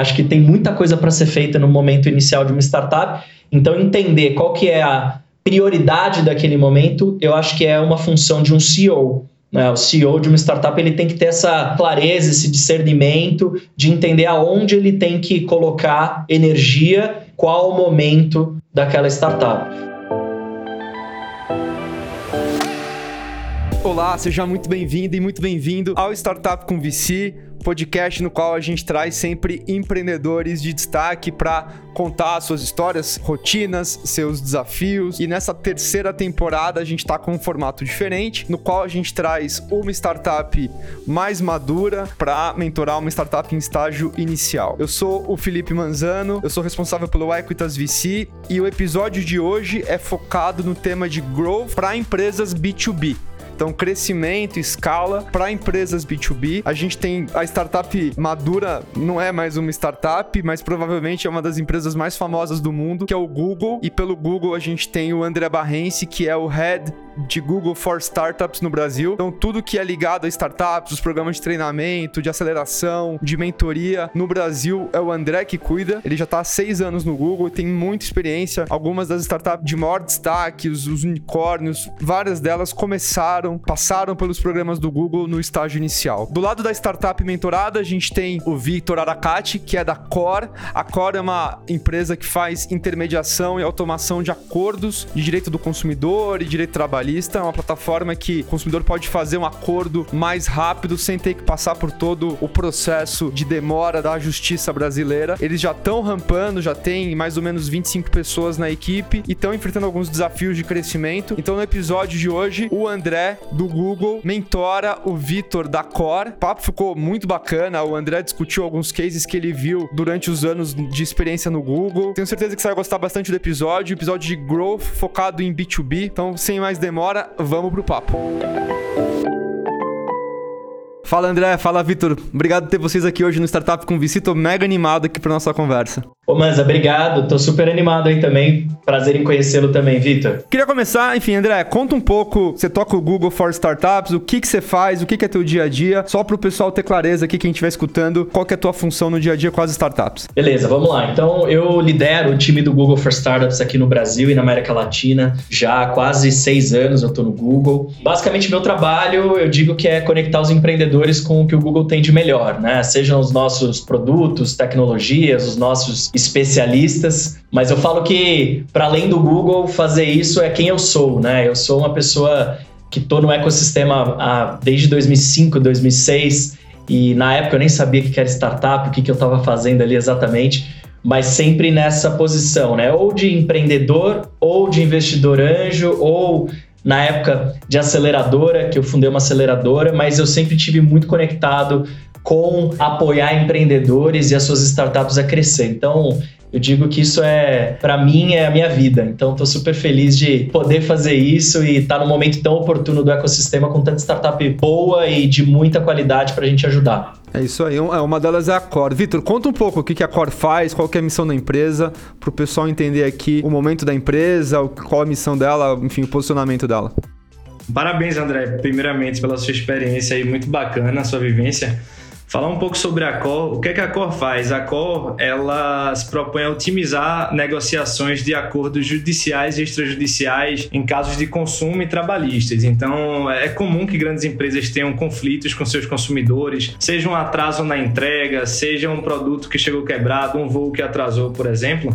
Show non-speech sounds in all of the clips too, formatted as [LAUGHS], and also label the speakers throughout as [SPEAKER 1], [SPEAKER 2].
[SPEAKER 1] Acho que tem muita coisa para ser feita no momento inicial de uma startup. Então, entender qual que é a prioridade daquele momento, eu acho que é uma função de um CEO. Né? O CEO de uma startup ele tem que ter essa clareza, esse discernimento de entender aonde ele tem que colocar energia, qual o momento daquela startup.
[SPEAKER 2] Olá, seja muito bem-vindo e muito bem-vindo ao Startup com VC podcast no qual a gente traz sempre empreendedores de destaque para contar suas histórias, rotinas, seus desafios. E nessa terceira temporada a gente está com um formato diferente, no qual a gente traz uma startup mais madura para mentorar uma startup em estágio inicial. Eu sou o Felipe Manzano, eu sou responsável pelo Equitas VC e o episódio de hoje é focado no tema de growth para empresas B2B. Então, crescimento, escala para empresas B2B. A gente tem a startup madura, não é mais uma startup, mas provavelmente é uma das empresas mais famosas do mundo, que é o Google. E pelo Google a gente tem o André Barrense, que é o head de Google for Startups no Brasil. Então, tudo que é ligado a startups, os programas de treinamento, de aceleração, de mentoria no Brasil é o André que cuida. Ele já está há seis anos no Google, tem muita experiência. Algumas das startups de maior destaque, os, os unicórnios, várias delas começaram, passaram pelos programas do Google no estágio inicial. Do lado da startup mentorada, a gente tem o Victor Aracati, que é da Core. A Core é uma empresa que faz intermediação e automação de acordos de direito do consumidor e direito trabalhista, é uma plataforma que o consumidor pode fazer um acordo mais rápido sem ter que passar por todo o processo de demora da justiça brasileira. Eles já estão rampando, já tem mais ou menos 25 pessoas na equipe e estão enfrentando alguns desafios de crescimento. Então, no episódio de hoje, o André do Google mentora o Vitor da Core. O papo ficou muito bacana. O André discutiu alguns cases que ele viu durante os anos de experiência no Google. Tenho certeza que você vai gostar bastante do episódio. Episódio de growth focado em B2B. Então, sem mais demora, vamos pro papo. Fala André, fala Vitor. Obrigado por ter vocês aqui hoje no Startup com VC. Tô mega animado aqui para nossa conversa.
[SPEAKER 1] Ô Manza, obrigado. Tô super animado aí também. Prazer em conhecê-lo também, Vitor.
[SPEAKER 2] Queria começar, enfim, André, conta um pouco. Você toca o Google for Startups, o que que você faz, o que que é teu dia a dia, só para o pessoal ter clareza aqui, quem estiver escutando, qual que é a tua função no dia a dia com as startups.
[SPEAKER 1] Beleza, vamos lá. Então, eu lidero o time do Google for Startups aqui no Brasil e na América Latina já há quase seis anos eu tô no Google. Basicamente, meu trabalho, eu digo que é conectar os empreendedores com o que o Google tem de melhor, né? Sejam os nossos produtos, tecnologias, os nossos especialistas, mas eu falo que para além do Google fazer isso é quem eu sou, né? Eu sou uma pessoa que estou no ecossistema há, desde 2005, 2006 e na época eu nem sabia o que era startup, o que, que eu estava fazendo ali exatamente, mas sempre nessa posição, né? Ou de empreendedor, ou de investidor anjo, ou na época de aceleradora, que eu fundei uma aceleradora, mas eu sempre tive muito conectado com apoiar empreendedores e as suas startups a crescer. Então, eu digo que isso é, para mim, é a minha vida. Então, estou super feliz de poder fazer isso e estar tá no momento tão oportuno do ecossistema com tanta startup boa e de muita qualidade para a gente ajudar.
[SPEAKER 2] É isso aí, é, uma delas é a Core. Vitor, conta um pouco o que a Core faz, qual é a missão da empresa, para o pessoal entender aqui o momento da empresa, qual a missão dela, enfim, o posicionamento dela.
[SPEAKER 3] Parabéns, André, primeiramente pela sua experiência aí, muito bacana a sua vivência. Falar um pouco sobre a Cor. O que, é que a Cor faz? A Cor ela se propõe a otimizar negociações de acordos judiciais e extrajudiciais em casos de consumo e trabalhistas. Então, é comum que grandes empresas tenham conflitos com seus consumidores, seja um atraso na entrega, seja um produto que chegou quebrado, um voo que atrasou, por exemplo.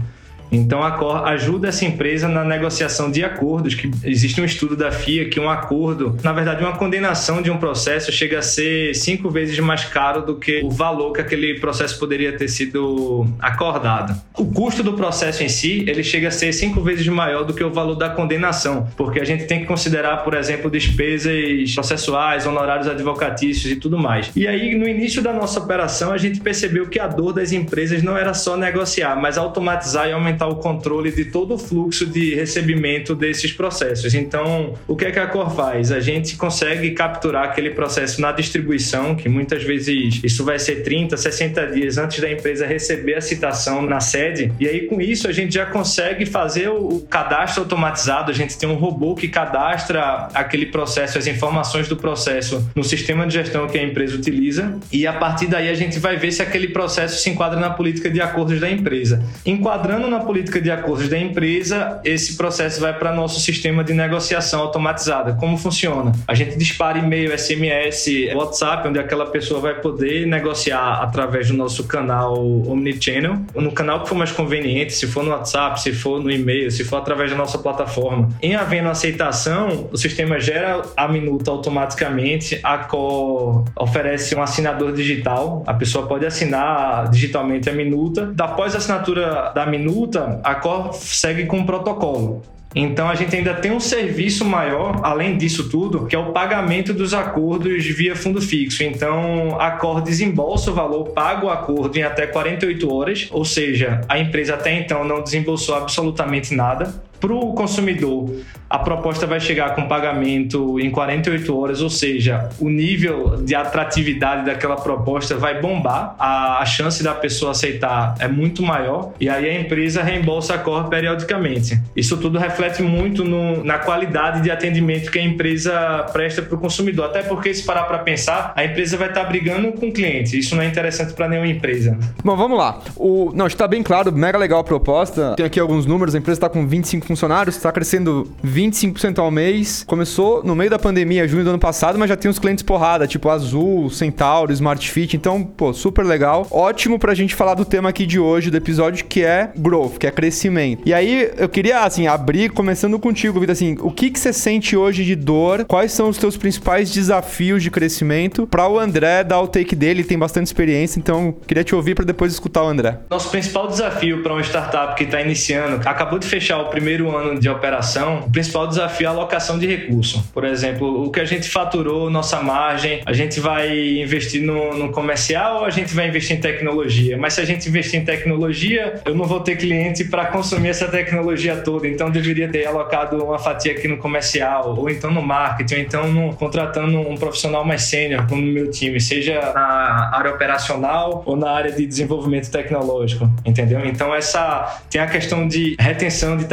[SPEAKER 3] Então a Cor ajuda essa empresa na negociação de acordos, que existe um estudo da FIA que um acordo, na verdade uma condenação de um processo chega a ser cinco vezes mais caro do que o valor que aquele processo poderia ter sido acordado. O custo do processo em si, ele chega a ser cinco vezes maior do que o valor da condenação, porque a gente tem que considerar, por exemplo, despesas processuais, honorários advocatícios e tudo mais. E aí, no início da nossa operação, a gente percebeu que a dor das empresas não era só negociar, mas automatizar e aumentar aumentar o controle de todo o fluxo de recebimento desses processos. Então, o que é que a Core faz? A gente consegue capturar aquele processo na distribuição, que muitas vezes isso vai ser 30, 60 dias antes da empresa receber a citação na sede, e aí com isso a gente já consegue fazer o cadastro automatizado, a gente tem um robô que cadastra aquele processo, as informações do processo no sistema de gestão que a empresa utiliza, e a partir daí a gente vai ver se aquele processo se enquadra na política de acordos da empresa. Enquadrando na política de acordos da empresa, esse processo vai para nosso sistema de negociação automatizada. Como funciona? A gente dispara e-mail, SMS, WhatsApp, onde aquela pessoa vai poder negociar através do nosso canal Omnichannel, no canal que for mais conveniente, se for no WhatsApp, se for no e-mail, se for através da nossa plataforma. Em havendo aceitação, o sistema gera a minuta automaticamente, a Core oferece um assinador digital, a pessoa pode assinar digitalmente a minuta. Após a assinatura da minuta, a Core segue com um protocolo. Então a gente ainda tem um serviço maior, além disso tudo, que é o pagamento dos acordos via fundo fixo. Então a Cor desembolsa o valor, paga o acordo em até 48 horas, ou seja, a empresa até então não desembolsou absolutamente nada. Para o consumidor, a proposta vai chegar com pagamento em 48 horas, ou seja, o nível de atratividade daquela proposta vai bombar, a, a chance da pessoa aceitar é muito maior e aí a empresa reembolsa a cor periodicamente. Isso tudo reflete muito no, na qualidade de atendimento que a empresa presta para o consumidor, até porque se parar para pensar, a empresa vai estar tá brigando com o cliente. Isso não é interessante para nenhuma empresa.
[SPEAKER 2] Bom, vamos lá. O, não, está bem claro, mega legal a proposta. Tem aqui alguns números, a empresa está com 25 funcionários, está crescendo 25% ao mês. Começou no meio da pandemia, junho do ano passado, mas já tem os clientes porrada, tipo Azul, Centauro, Smart Fit. Então, pô, super legal. Ótimo pra gente falar do tema aqui de hoje, do episódio, que é growth, que é crescimento. E aí, eu queria, assim, abrir começando contigo, Vida, assim, o que que você sente hoje de dor? Quais são os teus principais desafios de crescimento? Para o André dar o take dele, tem bastante experiência, então queria te ouvir para depois escutar o André.
[SPEAKER 3] Nosso principal desafio para uma startup que está iniciando, acabou de fechar o primeiro ano de operação, o principal desafio desafio a alocação de recurso. Por exemplo, o que a gente faturou, nossa margem, a gente vai investir no, no comercial ou a gente vai investir em tecnologia? Mas se a gente investir em tecnologia, eu não vou ter cliente para consumir essa tecnologia toda, então deveria ter alocado uma fatia aqui no comercial, ou então no marketing, ou então no, contratando um profissional mais sênior como no meu time, seja na área operacional ou na área de desenvolvimento tecnológico, entendeu? Então essa tem a questão de retenção de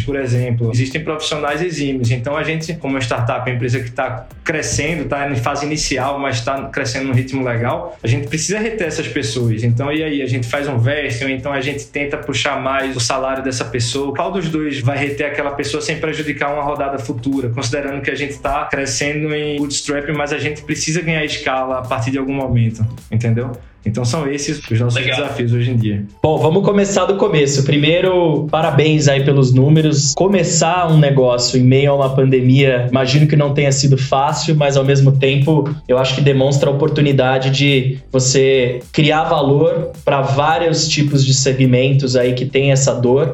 [SPEAKER 3] por exemplo. Existem profissionais exímios. Então a gente, como uma startup, uma empresa que está crescendo, está em fase inicial, mas está crescendo num ritmo legal, a gente precisa reter essas pessoas. Então e aí a gente faz um vesting, ou então a gente tenta puxar mais o salário dessa pessoa. Qual dos dois vai reter aquela pessoa sem prejudicar uma rodada futura, considerando que a gente está crescendo em bootstrap, mas a gente precisa ganhar escala a partir de algum momento, entendeu? Então são esses os nossos Legal. desafios hoje em dia.
[SPEAKER 1] Bom, vamos começar do começo. Primeiro, parabéns aí pelos números. Começar um negócio em meio a uma pandemia, imagino que não tenha sido fácil, mas ao mesmo tempo eu acho que demonstra a oportunidade de você criar valor para vários tipos de segmentos aí que tem essa dor.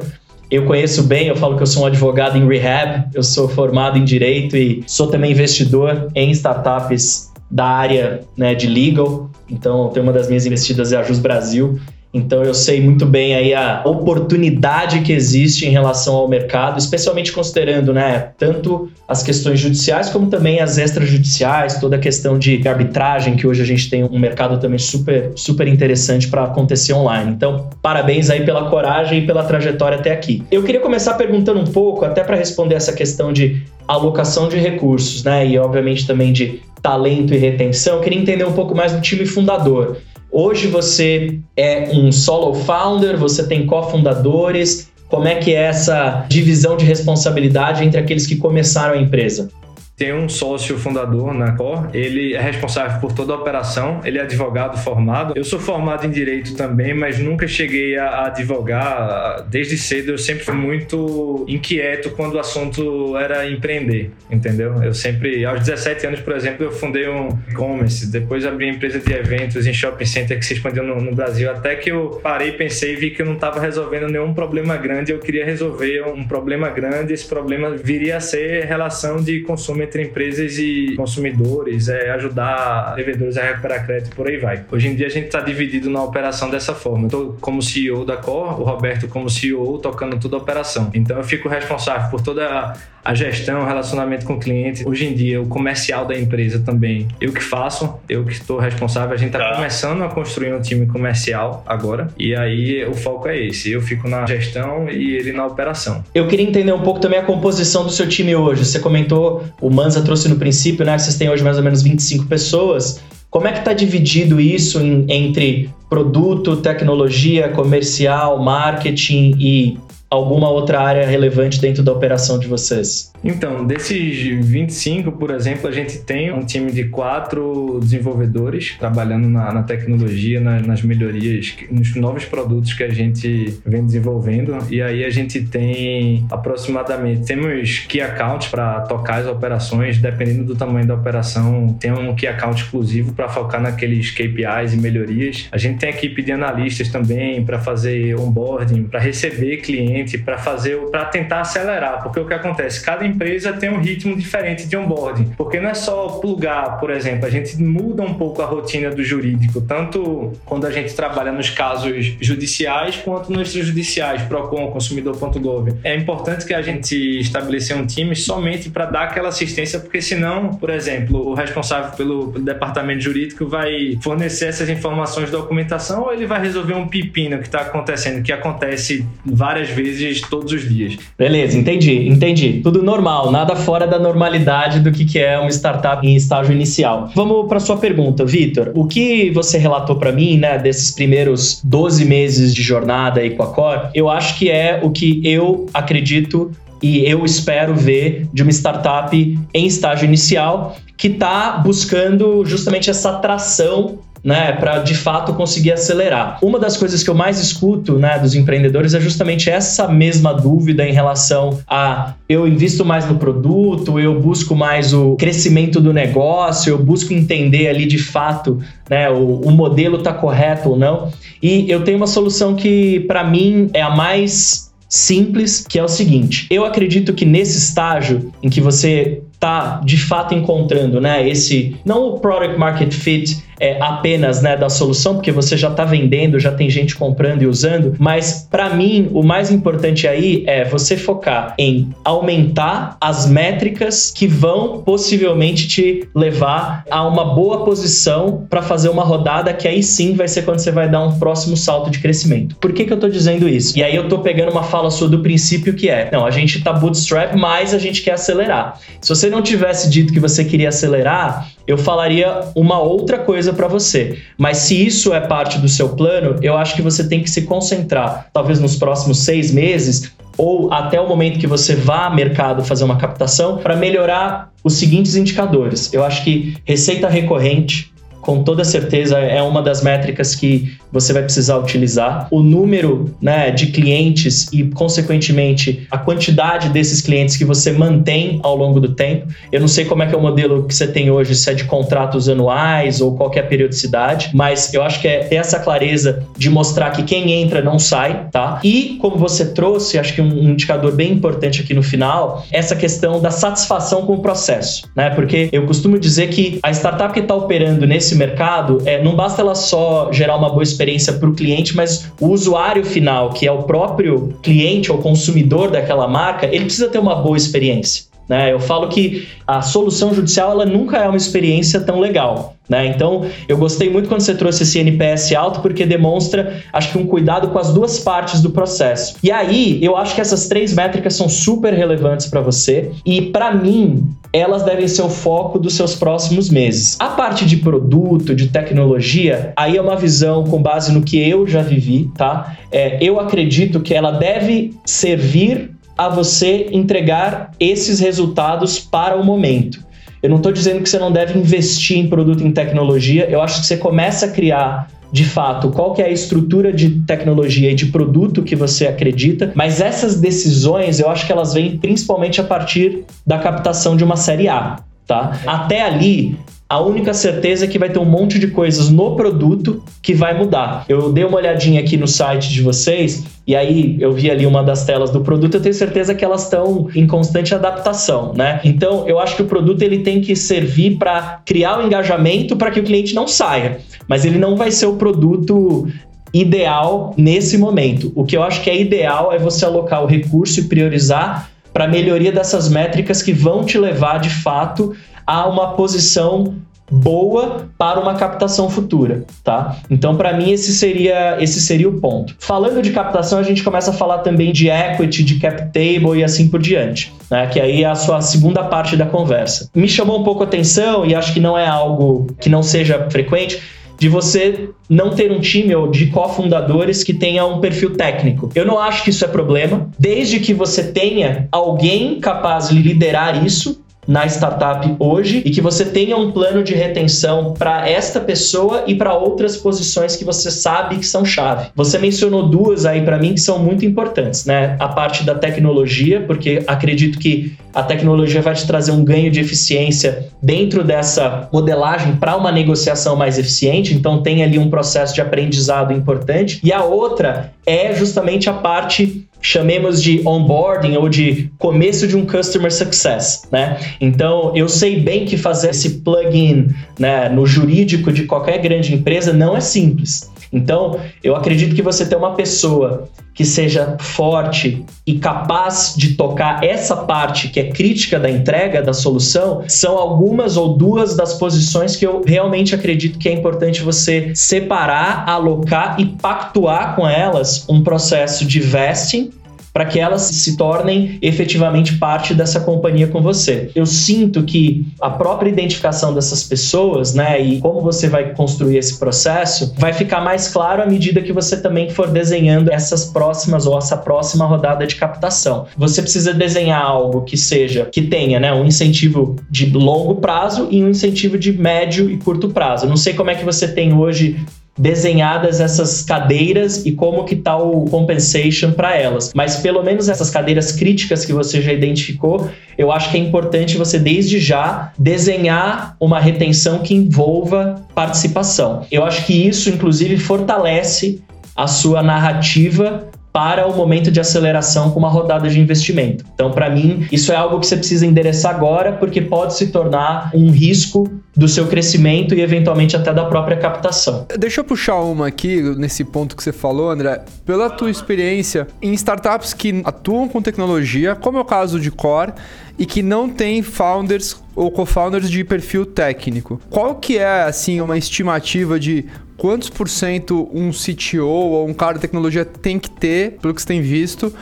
[SPEAKER 1] Eu conheço bem, eu falo que eu sou um advogado em rehab, eu sou formado em direito e sou também investidor em startups da área né, de legal. Então, tem uma das minhas investidas é a Jus Brasil. Então eu sei muito bem aí a oportunidade que existe em relação ao mercado, especialmente considerando, né, tanto as questões judiciais como também as extrajudiciais, toda a questão de arbitragem que hoje a gente tem um mercado também super super interessante para acontecer online. Então, parabéns aí pela coragem e pela trajetória até aqui. Eu queria começar perguntando um pouco, até para responder essa questão de alocação de recursos, né, e obviamente também de talento e retenção. Eu queria entender um pouco mais do time fundador. Hoje você é um solo founder, você tem cofundadores. Como é que é essa divisão de responsabilidade entre aqueles que começaram a empresa?
[SPEAKER 3] Tem um sócio fundador na Cor, ele é responsável por toda a operação, ele é advogado formado. Eu sou formado em direito também, mas nunca cheguei a advogar. Desde cedo eu sempre fui muito inquieto quando o assunto era empreender, entendeu? Eu sempre, aos 17 anos, por exemplo, eu fundei um e-commerce, depois abri uma empresa de eventos em shopping center que se expandiu no, no Brasil, até que eu parei, pensei e vi que eu não estava resolvendo nenhum problema grande, eu queria resolver um problema grande, esse problema viria a ser relação de consumo entre empresas e consumidores, é ajudar devedores a recuperar crédito por aí vai. Hoje em dia a gente está dividido na operação dessa forma. Eu estou como CEO da Cor, o Roberto como CEO tocando toda a operação. Então eu fico responsável por toda a gestão, o relacionamento com o cliente. Hoje em dia, o comercial da empresa também, eu que faço, eu que estou responsável. A gente está tá. começando a construir um time comercial agora, e aí o foco é esse. Eu fico na gestão e ele na operação.
[SPEAKER 1] Eu queria entender um pouco também a composição do seu time hoje. Você comentou, o Manza trouxe no princípio, né, que vocês têm hoje mais ou menos 25 pessoas. Como é que está dividido isso em, entre produto, tecnologia, comercial, marketing e alguma outra área relevante dentro da operação de vocês?
[SPEAKER 3] Então, desses 25, por exemplo, a gente tem um time de quatro desenvolvedores trabalhando na, na tecnologia, na, nas melhorias, nos novos produtos que a gente vem desenvolvendo. E aí a gente tem aproximadamente, temos key accounts para tocar as operações, dependendo do tamanho da operação, tem um key account exclusivo para focar naqueles KPIs e melhorias. A gente tem equipe de analistas também para fazer onboarding, para receber cliente, para fazer, para tentar acelerar, porque o que acontece, cada empresa tem um ritmo diferente de onboarding, porque não é só plugar, por exemplo, a gente muda um pouco a rotina do jurídico, tanto quando a gente trabalha nos casos judiciais quanto nos extrajudiciais, Procon, consumidor.gov. É importante que a gente estabeleça um time somente para dar aquela assistência, porque senão, por exemplo, o responsável pelo, pelo departamento jurídico vai fornecer essas informações de documentação ou ele vai resolver um pepino que está acontecendo, que acontece várias vezes todos os dias.
[SPEAKER 1] Beleza, entendi, entendi. Tudo normal normal, nada fora da normalidade do que, que é uma startup em estágio inicial. Vamos para sua pergunta, Vitor. O que você relatou para mim, né, desses primeiros 12 meses de jornada aí com a Core, eu acho que é o que eu acredito e eu espero ver de uma startup em estágio inicial que está buscando justamente essa atração né, para de fato conseguir acelerar. Uma das coisas que eu mais escuto, né, dos empreendedores é justamente essa mesma dúvida em relação a eu invisto mais no produto, eu busco mais o crescimento do negócio, eu busco entender ali de fato, né, o, o modelo está correto ou não. E eu tenho uma solução que para mim é a mais simples, que é o seguinte: eu acredito que nesse estágio em que você está de fato encontrando, né, esse não o product market fit é, apenas né, da solução, porque você já está vendendo, já tem gente comprando e usando, mas para mim o mais importante aí é você focar em aumentar as métricas que vão possivelmente te levar a uma boa posição para fazer uma rodada que aí sim vai ser quando você vai dar um próximo salto de crescimento. Por que, que eu estou dizendo isso? E aí eu estou pegando uma fala sua do princípio que é, não, a gente está bootstrap, mas a gente quer acelerar. Se você não tivesse dito que você queria acelerar, eu falaria uma outra coisa para você. Mas se isso é parte do seu plano, eu acho que você tem que se concentrar, talvez nos próximos seis meses ou até o momento que você vá ao mercado fazer uma captação, para melhorar os seguintes indicadores. Eu acho que receita recorrente, com toda certeza é uma das métricas que você vai precisar utilizar. O número né, de clientes e, consequentemente, a quantidade desses clientes que você mantém ao longo do tempo. Eu não sei como é que é o modelo que você tem hoje, se é de contratos anuais ou qualquer é periodicidade, mas eu acho que é ter essa clareza de mostrar que quem entra não sai, tá? E, como você trouxe, acho que um indicador bem importante aqui no final, essa questão da satisfação com o processo, né? Porque eu costumo dizer que a startup que está operando nesse nesse mercado, é, não basta ela só gerar uma boa experiência para o cliente, mas o usuário final, que é o próprio cliente ou consumidor daquela marca, ele precisa ter uma boa experiência. Né? Eu falo que a solução judicial ela nunca é uma experiência tão legal. Né? Então, eu gostei muito quando você trouxe esse NPS alto, porque demonstra, acho que, um cuidado com as duas partes do processo. E aí, eu acho que essas três métricas são super relevantes para você, e para mim, elas devem ser o foco dos seus próximos meses. A parte de produto, de tecnologia, aí é uma visão com base no que eu já vivi, tá? É, eu acredito que ela deve servir a você entregar esses resultados para o momento. Eu não estou dizendo que você não deve investir em produto em tecnologia, eu acho que você começa a criar de fato qual que é a estrutura de tecnologia e de produto que você acredita, mas essas decisões eu acho que elas vêm principalmente a partir da captação de uma série A, tá? Até ali a única certeza é que vai ter um monte de coisas no produto que vai mudar. Eu dei uma olhadinha aqui no site de vocês e aí eu vi ali uma das telas do produto, eu tenho certeza que elas estão em constante adaptação, né? Então, eu acho que o produto ele tem que servir para criar o engajamento para que o cliente não saia, mas ele não vai ser o produto ideal nesse momento. O que eu acho que é ideal é você alocar o recurso e priorizar para a melhoria dessas métricas que vão te levar de fato a uma posição boa para uma captação futura, tá? Então, para mim esse seria esse seria o ponto. Falando de captação, a gente começa a falar também de equity, de cap table e assim por diante, né? Que aí é a sua segunda parte da conversa. Me chamou um pouco a atenção e acho que não é algo que não seja frequente de você não ter um time ou de cofundadores que tenha um perfil técnico. Eu não acho que isso é problema, desde que você tenha alguém capaz de liderar isso na startup hoje e que você tenha um plano de retenção para esta pessoa e para outras posições que você sabe que são chave. Você mencionou duas aí para mim que são muito importantes, né? A parte da tecnologia, porque acredito que a tecnologia vai te trazer um ganho de eficiência dentro dessa modelagem para uma negociação mais eficiente, então tem ali um processo de aprendizado importante. E a outra é justamente a parte chamemos de onboarding ou de começo de um customer success, né? Então, eu sei bem que fazer esse plugin né, no jurídico de qualquer grande empresa não é simples. Então, eu acredito que você ter uma pessoa que seja forte e capaz de tocar essa parte que é crítica da entrega da solução, são algumas ou duas das posições que eu realmente acredito que é importante você separar, alocar e pactuar com elas um processo de vesting para que elas se tornem efetivamente parte dessa companhia com você. Eu sinto que a própria identificação dessas pessoas, né, e como você vai construir esse processo, vai ficar mais claro à medida que você também for desenhando essas próximas ou essa próxima rodada de captação. Você precisa desenhar algo que seja, que tenha, né, um incentivo de longo prazo e um incentivo de médio e curto prazo. não sei como é que você tem hoje desenhadas essas cadeiras e como que tá o compensation para elas. Mas pelo menos essas cadeiras críticas que você já identificou, eu acho que é importante você desde já desenhar uma retenção que envolva participação. Eu acho que isso inclusive fortalece a sua narrativa para o momento de aceleração com uma rodada de investimento. Então, para mim, isso é algo que você precisa endereçar agora, porque pode se tornar um risco do seu crescimento e eventualmente até da própria captação.
[SPEAKER 2] Deixa eu puxar uma aqui nesse ponto que você falou, André. Pela tua experiência em startups que atuam com tecnologia, como é o caso de Core, e que não tem founders ou co-founders de perfil técnico. Qual que é assim uma estimativa de quantos por cento um CTO ou um cara de tecnologia tem que ter, pelo que você tem visto,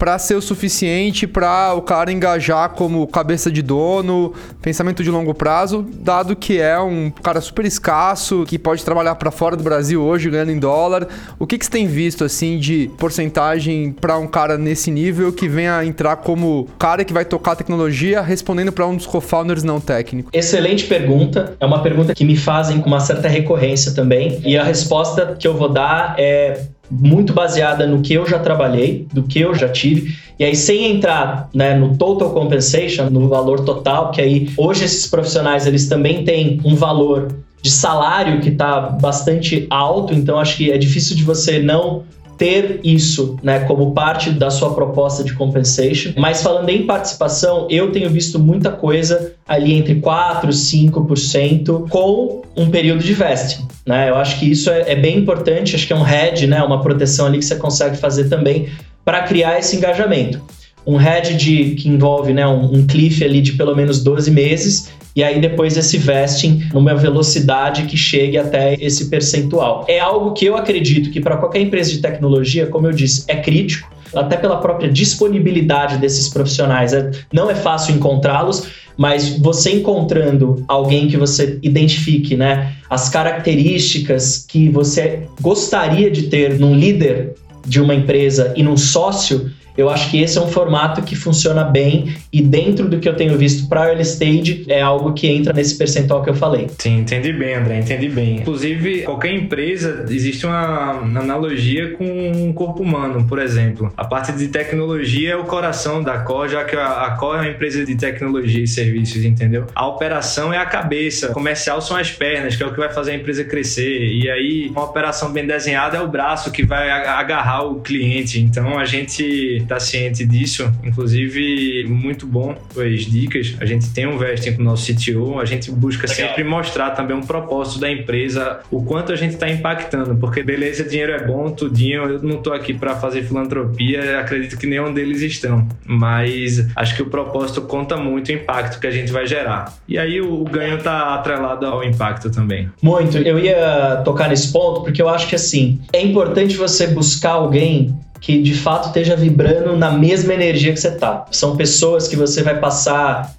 [SPEAKER 2] para ser o suficiente para o cara engajar como cabeça de dono, pensamento de longo prazo, dado que é um cara super escasso, que pode trabalhar para fora do Brasil hoje ganhando em dólar. O que, que você tem visto assim de porcentagem para um cara nesse nível que venha entrar como cara que vai tocar tecnologia, respondendo para um dos co-founders não técnicos?
[SPEAKER 1] Excelente pergunta. É uma pergunta que me fazem com uma certa recorrência também. E a resposta que eu vou dar é muito baseada no que eu já trabalhei, do que eu já tive. E aí, sem entrar né, no total compensation, no valor total, que aí hoje esses profissionais eles também têm um valor de salário que está bastante alto, então acho que é difícil de você não ter isso né, como parte da sua proposta de compensation. Mas falando em participação, eu tenho visto muita coisa ali entre 4% e 5% com um período de vesting. Né? Eu acho que isso é, é bem importante, acho que é um hedge, né, uma proteção ali que você consegue fazer também para criar esse engajamento um head de, que envolve né, um, um cliff ali de pelo menos 12 meses e aí depois esse vesting numa velocidade que chegue até esse percentual. É algo que eu acredito que para qualquer empresa de tecnologia, como eu disse, é crítico, até pela própria disponibilidade desses profissionais. É, não é fácil encontrá-los, mas você encontrando alguém que você identifique, né, as características que você gostaria de ter num líder de uma empresa e num sócio, Eu acho que esse é um formato que funciona bem e dentro do que eu tenho visto para early stage é algo que entra nesse percentual que eu falei.
[SPEAKER 3] Sim, entendi bem, André, entendi bem. Inclusive, qualquer empresa existe uma analogia com um corpo humano, por exemplo. A parte de tecnologia é o coração da Core, já que a Core é uma empresa de tecnologia e serviços, entendeu? A operação é a cabeça, comercial são as pernas, que é o que vai fazer a empresa crescer. E aí, uma operação bem desenhada é o braço que vai agarrar o cliente. Então, a gente está ciente disso. Inclusive, muito bom as dicas. A gente tem um vesting com o nosso CTO, a gente busca Legal. sempre mostrar também um propósito da empresa, o quanto a gente está impactando, porque beleza, dinheiro é bom, tudinho. Eu não estou aqui para fazer filantropia, acredito que nenhum deles estão, mas acho que o propósito conta muito o impacto que a gente vai gerar. E aí o, o ganho está atrelado ao impacto também.
[SPEAKER 1] Muito. Eu ia tocar nesse ponto porque eu acho que assim é importante você buscar alguém que de fato esteja vibrando na mesma energia que você tá. São pessoas que você vai passar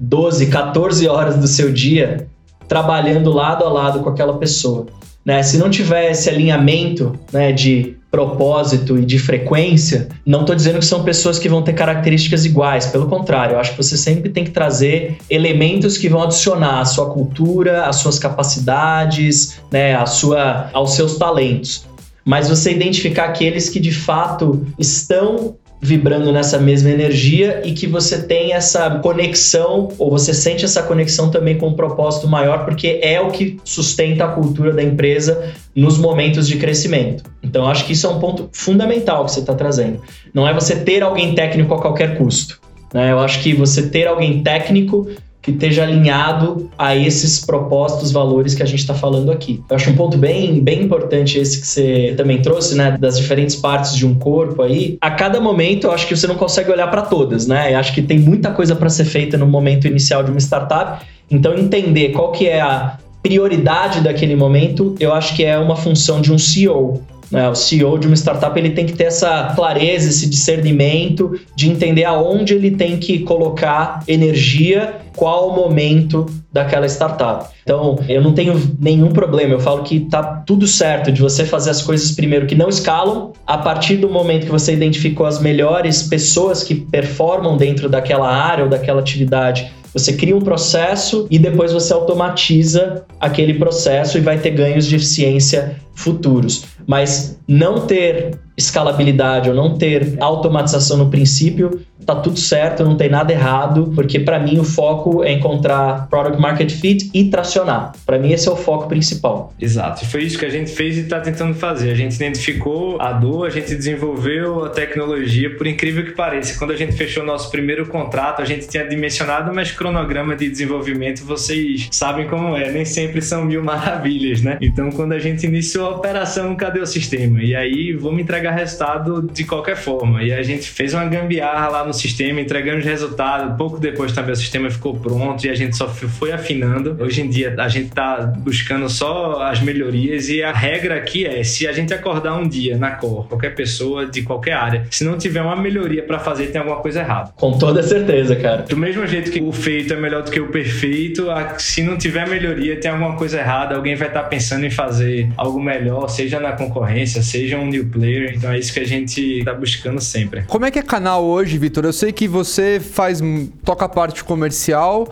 [SPEAKER 1] 12, 14 horas do seu dia trabalhando lado a lado com aquela pessoa. Né? Se não tiver esse alinhamento né, de propósito e de frequência, não estou dizendo que são pessoas que vão ter características iguais, pelo contrário, eu acho que você sempre tem que trazer elementos que vão adicionar à sua cultura, às suas capacidades, né, à sua, aos seus talentos mas você identificar aqueles que de fato estão vibrando nessa mesma energia e que você tem essa conexão, ou você sente essa conexão também com um propósito maior, porque é o que sustenta a cultura da empresa nos momentos de crescimento. Então, acho que isso é um ponto fundamental que você está trazendo. Não é você ter alguém técnico a qualquer custo. Né? Eu acho que você ter alguém técnico que esteja alinhado a esses propósitos, valores que a gente está falando aqui. Eu acho um ponto bem, bem importante esse que você também trouxe, né, das diferentes partes de um corpo aí. A cada momento, eu acho que você não consegue olhar para todas, né? Eu acho que tem muita coisa para ser feita no momento inicial de uma startup. Então, entender qual que é a prioridade daquele momento, eu acho que é uma função de um CEO. Né? O CEO de uma startup ele tem que ter essa clareza, esse discernimento de entender aonde ele tem que colocar energia, qual o momento daquela startup. Então, eu não tenho nenhum problema. Eu falo que tá tudo certo de você fazer as coisas primeiro que não escalam. A partir do momento que você identificou as melhores pessoas que performam dentro daquela área ou daquela atividade, você cria um processo e depois você automatiza aquele processo e vai ter ganhos de eficiência futuros. Mas não ter escalabilidade ou não ter automatização no princípio, tá tudo certo, não tem nada errado, porque para mim o foco é encontrar product market fit e tracionar. Para mim esse é o foco principal.
[SPEAKER 3] Exato. E foi isso que a gente fez e tá tentando fazer. A gente identificou a dor, a gente desenvolveu a tecnologia, por incrível que pareça. Quando a gente fechou nosso primeiro contrato, a gente tinha dimensionado, mas cronograma de desenvolvimento, vocês sabem como é, nem sempre são mil [LAUGHS] maravilhas, né? Então quando a gente iniciou a operação, cadê o sistema? E aí vamos entregar resultado de qualquer forma. E a gente fez uma gambiarra lá no sistema, entregamos resultado. Pouco depois também o sistema ficou pronto e a gente só foi afinando. Hoje em dia a gente está buscando só as melhorias e a regra aqui é: se a gente acordar um dia na cor, qualquer pessoa de qualquer área, se não tiver uma melhoria para fazer, tem alguma coisa errada.
[SPEAKER 1] Com toda certeza, cara.
[SPEAKER 3] Do mesmo jeito que o feito é melhor do que o perfeito, se não tiver melhoria, tem alguma coisa errada. Alguém vai estar tá pensando em fazer algo melhor, seja na concorrência, seja um new player. Então é isso que a gente tá buscando sempre.
[SPEAKER 2] Como é que é canal hoje, Vitor? Eu sei que você faz toca a parte comercial.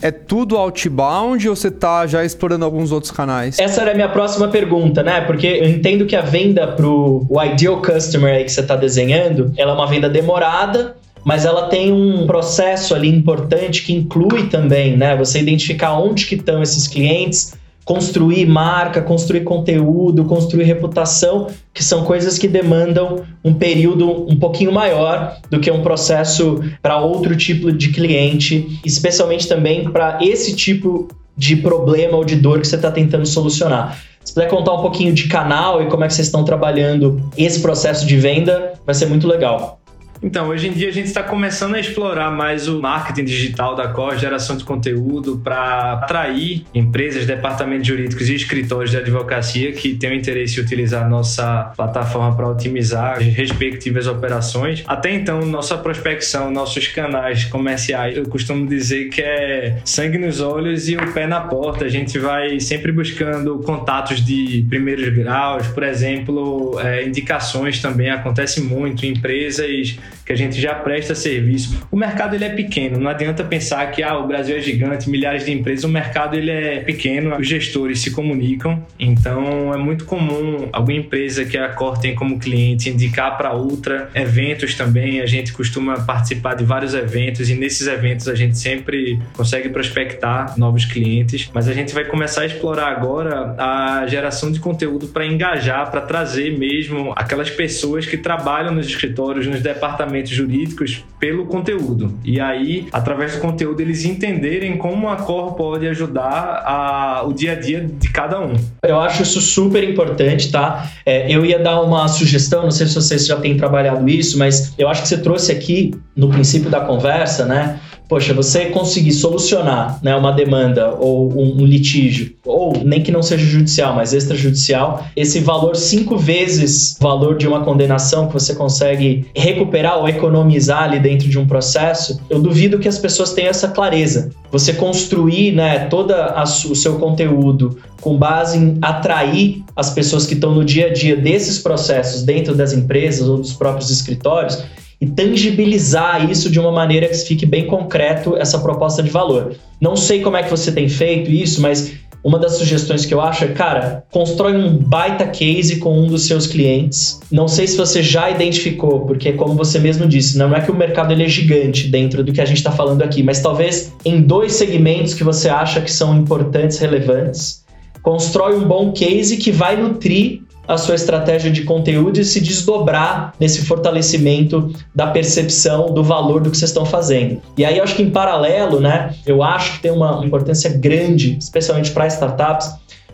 [SPEAKER 2] É tudo outbound ou você tá já explorando alguns outros canais?
[SPEAKER 1] Essa era a minha próxima pergunta, né? Porque eu entendo que a venda pro o ideal customer aí que você tá desenhando, ela é uma venda demorada, mas ela tem um processo ali importante que inclui também, né? Você identificar onde que estão esses clientes, construir marca, construir conteúdo, construir reputação, que são coisas que demandam um período um pouquinho maior do que um processo para outro tipo de cliente, especialmente também para esse tipo de problema ou de dor que você está tentando solucionar. Se puder contar um pouquinho de canal e como é que vocês estão trabalhando esse processo de venda, vai ser muito legal.
[SPEAKER 3] Então, hoje em dia a gente está começando a explorar mais o marketing digital da Cor, geração de conteúdo para atrair empresas, departamentos jurídicos e escritórios de advocacia que tenham interesse em utilizar a nossa plataforma para otimizar as respectivas operações. Até então, nossa prospecção, nossos canais comerciais, eu costumo dizer que é sangue nos olhos e o pé na porta. A gente vai sempre buscando contatos de primeiros graus, por exemplo, é, indicações também acontece muito, empresas que a gente já presta serviço. O mercado ele é pequeno, não adianta pensar que ah, o Brasil é gigante, milhares de empresas, o mercado ele é pequeno, os gestores se comunicam, então é muito comum alguma empresa que a Cor tem como cliente indicar para outra, eventos também, a gente costuma participar de vários eventos e nesses eventos a gente sempre consegue prospectar novos clientes, mas a gente vai começar a explorar agora a geração de conteúdo para engajar, para trazer mesmo aquelas pessoas que trabalham nos escritórios, nos departamentos jurídicos pelo conteúdo. E aí, através do conteúdo, eles entenderem como a Cor pode ajudar a, o dia a dia de cada um.
[SPEAKER 1] Eu acho isso super importante, tá? É, eu ia dar uma sugestão, não sei se vocês já têm trabalhado isso, mas eu acho que você trouxe aqui no princípio da conversa, né? Poxa, você conseguir solucionar né, uma demanda ou um, um, litígio, ou nem que não seja judicial, mas extrajudicial, esse valor cinco vezes o valor de uma condenação que você consegue recuperar ou economizar ali dentro de um processo, eu duvido que as pessoas tenham essa clareza. Você construir né, todo o seu conteúdo com base em atrair as pessoas que estão no dia a dia desses processos dentro das empresas ou dos próprios escritórios e tangibilizar isso de uma maneira que fique bem concreto essa proposta de valor. Não sei como é que você tem feito isso, mas uma das sugestões que eu acho é, cara, constrói um baita case com um dos seus clientes. Não sei se você já identificou, porque como você mesmo disse, não é que o mercado ele é gigante dentro do que a gente está falando aqui, mas talvez em dois segmentos que você acha que são importantes, relevantes, constrói um bom case que vai nutrir a sua estratégia de conteúdo e se desdobrar nesse fortalecimento da percepção do valor do que vocês estão fazendo. E aí eu acho que em paralelo, né, eu acho que tem uma importância grande, especialmente para startups,